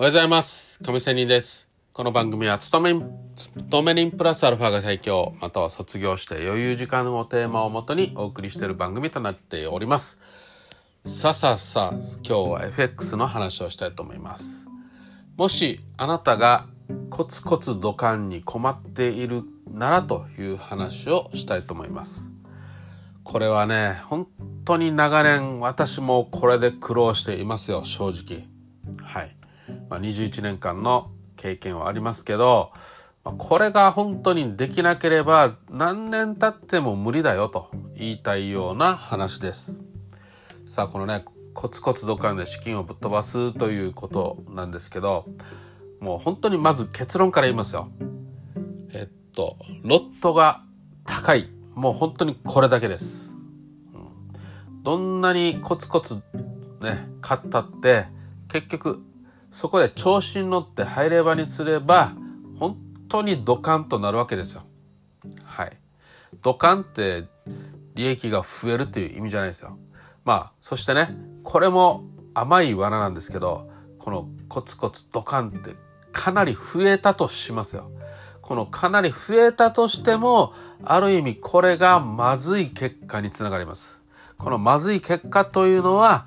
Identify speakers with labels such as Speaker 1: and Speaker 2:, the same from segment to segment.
Speaker 1: おはようございます。亀仙人です。この番組は、勤め、勤め人プラスアルファが最強、または卒業して余裕時間をテーマをもとにお送りしている番組となっております。さあさあさあ、今日は FX の話をしたいと思います。もし、あなたがコツコツ土管に困っているならという話をしたいと思います。これはね、本当に長年私もこれで苦労していますよ、正直。はい。まあ、21年間の経験はありますけど、まあこれが本当にできなければ何年経っても無理だよと言いたいような話です。さあ、このね、コツコツ土管で資金をぶっ飛ばすということなんですけど、もう本当にまず結論から言いますよ。えっと、ロットが高い。もう本当にこれだけです。どんなにコツコツね、買ったって、結局、そこで調子に乗って入れ場にすれば、本当にドカンとなるわけですよ。はい。ドカンって利益が増えるっていう意味じゃないですよ。まあ、そしてね、これも甘い罠なんですけど、このコツコツドカンってかなり増えたとしますよ。このかなり増えたとしても、ある意味これがまずい結果につながります。このまずい結果というのは、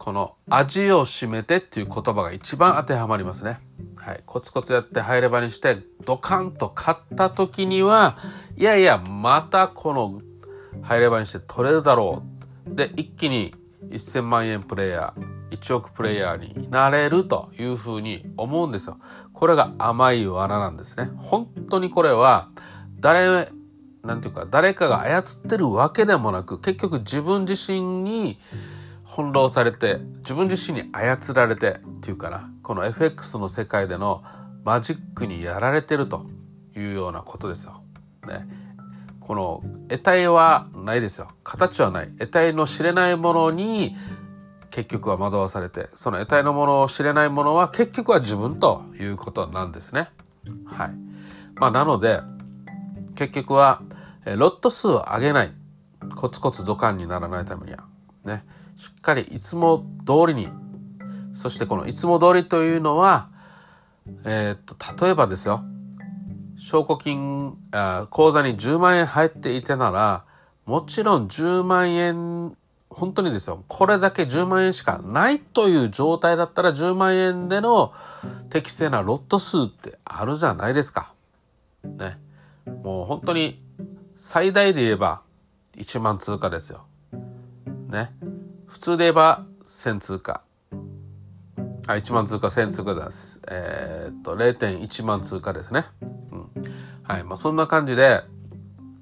Speaker 1: この味を占めてっていう言葉が一番当てはまりますね。はい。コツコツやって入れ場にしてドカンと買った時には、いやいや、またこの入れ場にして取れるだろう。で、一気に1000万円プレイヤー、1億プレイヤーになれるというふうに思うんですよ。これが甘い罠なんですね。本当にこれは、誰、なんていうか、誰かが操ってるわけでもなく、結局自分自身に、翻弄されて自分自身に操られてっていうかな。この FX の世界でのマジックにやられてるというようなことですよ。ね、この得体はないですよ。形はない。得体の知れないものに結局は惑わされてその得体のものを知れないものは結局は自分ということなんですね。はい。まあ、なので結局はロット数を上げない。コツコツドカンにならないためには。ねしっかりいつも通りに、そしてこのいつも通りというのは、えーっと、例えばですよ、証拠金あ、口座に10万円入っていてなら、もちろん10万円、本当にですよ、これだけ10万円しかないという状態だったら10万円での適正なロット数ってあるじゃないですか。ね。もう本当に最大で言えば1万通貨ですよ。ね。普通で言えば1000通貨。あ、1万通貨、1000通貨です。えーっと、0.1万通貨ですね。うん。はい。まあ、そんな感じで、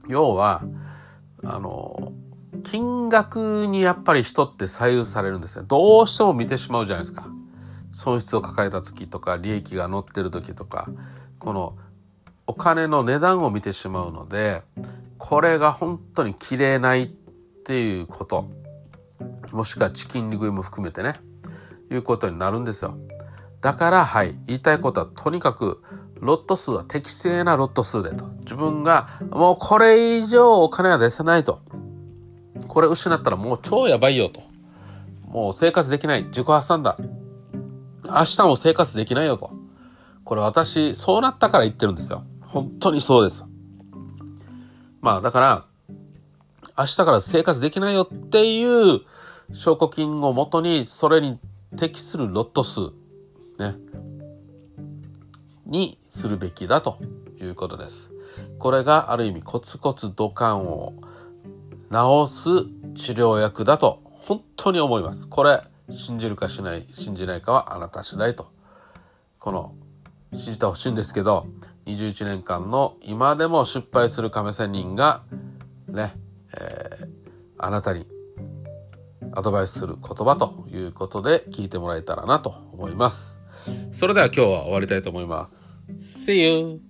Speaker 1: 要は、あの、金額にやっぱり人って左右されるんですね。どうしても見てしまうじゃないですか。損失を抱えた時とか、利益が乗ってる時とか、このお金の値段を見てしまうので、これが本当に綺麗ないっていうこと。もしくはチキン食いも含めてね、いうことになるんですよ。だから、はい、言いたいことはとにかく、ロット数は適正なロット数でと。自分が、もうこれ以上お金は出せないと。これ失ったらもう超やばいよと。もう生活できない。自己破産だ。明日も生活できないよと。これ私、そうなったから言ってるんですよ。本当にそうです。まあだから、明日から生活できないよっていう証拠金をもとにそれに適するロット数ねにするべきだということです。これがある意味コツコツ土管を治す治療薬だと本当に思います。これ信じるかしない信じないかはあなた次第とこの信じてほしいんですけど21年間の今でも失敗する亀仙人がねえーあなたにアドバイスする言葉ということで聞いてもらえたらなと思います。それでは今日は終わりたいと思います。See you!